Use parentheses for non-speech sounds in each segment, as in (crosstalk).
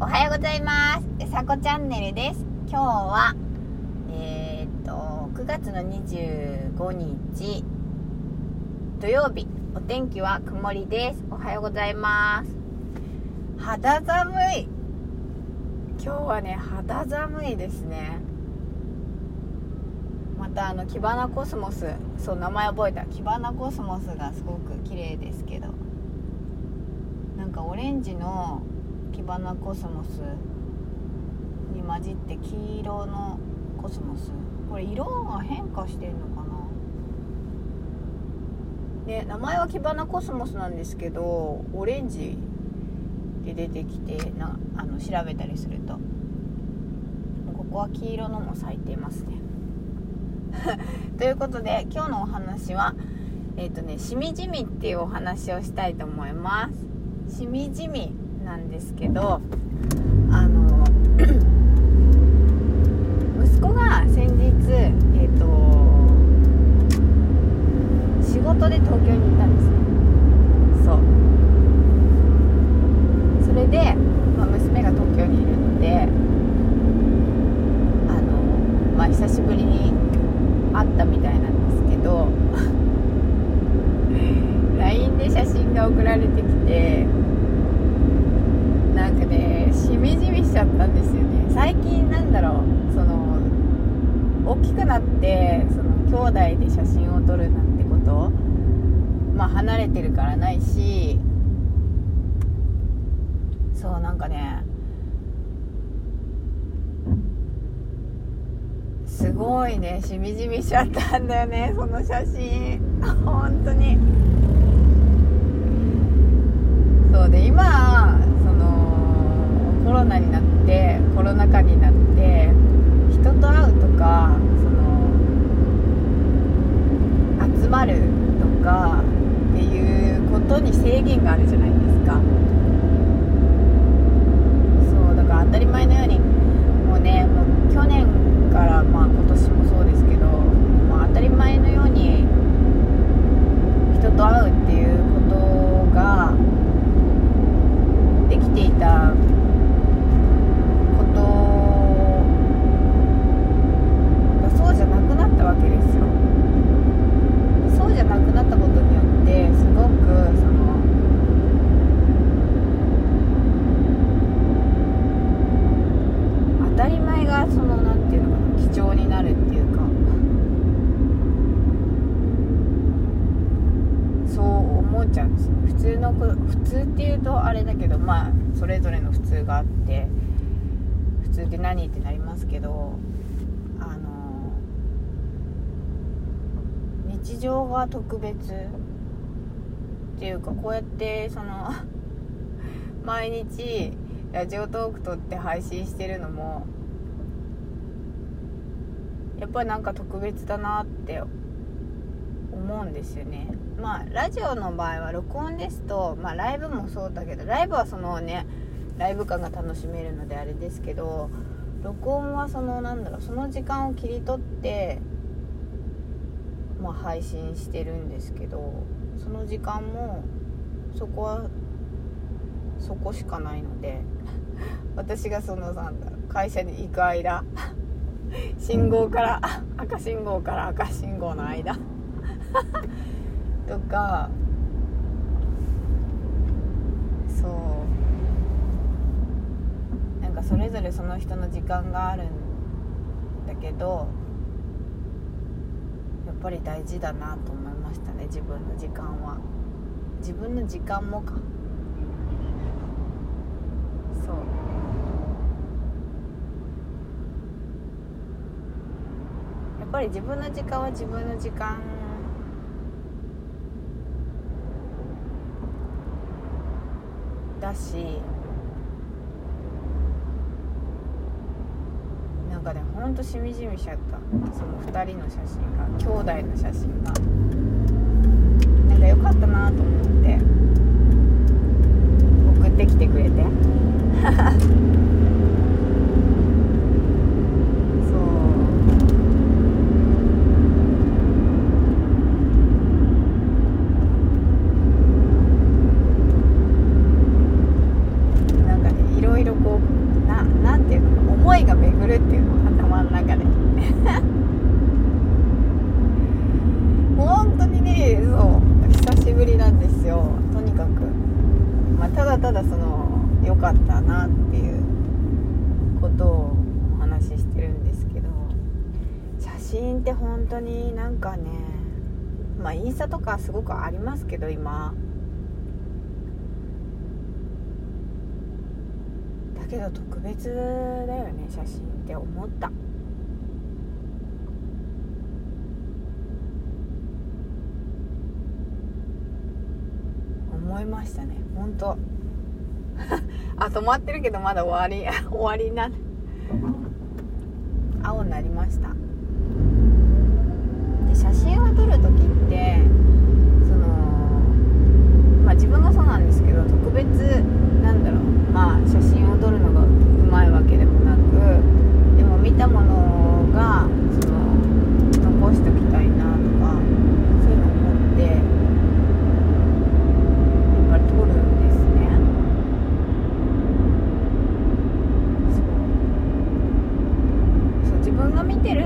おはようございます。うさこチャンネルです。今日は、えー、っと、9月の25日、土曜日、お天気は曇りです。おはようございます。肌寒い。今日はね、肌寒いですね。またあの、キバナコスモス、そう、名前覚えた。キバナコスモスがすごく綺麗ですけど、なんかオレンジのキバナコスモスに混じって黄色のコスモス。これ色が変化してんのかな？で名前はキバナコスモスなんですけどオレンジで出てきてなあの調べたりすると。ここは黄色のも咲いていますね。(laughs) ということで今日のお話はえっ、ー、とねしみじみっていうお話をしたいと思います。しみじみ。なんですけどあの (clears throat) 息子が先日えっ、ー、と仕事で東京に行ったんですね。そう。それで、まあ、娘が東京にいるのであのまあ久しぶりに会ったみたいなんですけど (laughs) LINE で写真が送られてきてなんかねしみじみしちゃったんですよね。最近なんだろうその大きくなってその兄弟で写真を撮るなんてことまあ離れてるからないしそうなんかねすごいねしみじみしちゃったんだよねその写真。本当に。そうで今コロナになってコロナ禍になって人と会うとかその集まるとかっていうことに制限があるじゃないですかそうだから当たり前のようにもうねもう去年からまあ今年もそうですけど、まあ、当たり前のように人と会うっていうことができていたわけですよそうじゃなくなったことによってすごくその当たり前がその何て言うのかな貴重になるっていうかそう思ちゃうんです普通の普通っていうとあれだけどまあそれぞれの普通があって普通って何ってなりますけどあの日常が特別っていうかこうやってその (laughs) 毎日ラジオトーク撮って配信してるのもやっぱりなんか特別だなって思うんですよね。まあラジオの場合は録音ですとまあライブもそうだけどライブはそのねライブ感が楽しめるのであれですけど録音はそのなんだろうその時間を切り取ってまあ、配信してるんですけどその時間もそこはそこしかないので私がそのなんだ会社に行く間信号から赤信号から赤信号の間 (laughs) とかそう。なんかそれぞれその人の時間があるんだけどやっぱり大事だなと思いましたね自分の時間は。自分の時間もか。そう。やっぱり自分の時間は自分の時間だしなんかねほんとしみじみしちゃった。その2人の写真が兄弟の写真がなんか良かったなと思って送ってきてくれてなんかねいろいろこうただその良かったなっていうことをお話ししてるんですけど写真って本当になんかねまあインスタとかすごくありますけど今。だけど特別だよね写真って思った。思いましたね本当。あ止まってるけどまだ終わり (laughs) 終わりな。青になりました。で写真を撮る時ってそのまあ自分がそうなんですけど特別なんだろうまあ写真を撮るのがうまいわけでもなくでも見たものがその残しておきたいなとかそういうのを思ってやっぱり撮るんですねそうそう自分が見てる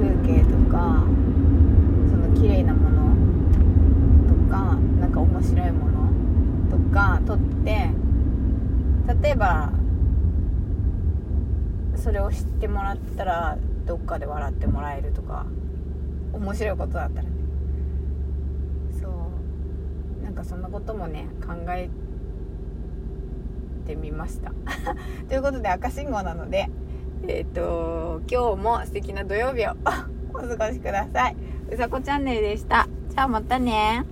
風景とかその綺麗なものとかなんか面白いものとか撮って例えばそれを知ってもらったらどっかで笑ってもらえるとか面白いことだったらね。そう。なんかそんなこともね考えてみました。(laughs) ということで赤信号なのでえっ、と今日も素敵な土曜日をお過ごしください。うさこチャンネルでした。じゃあまたね。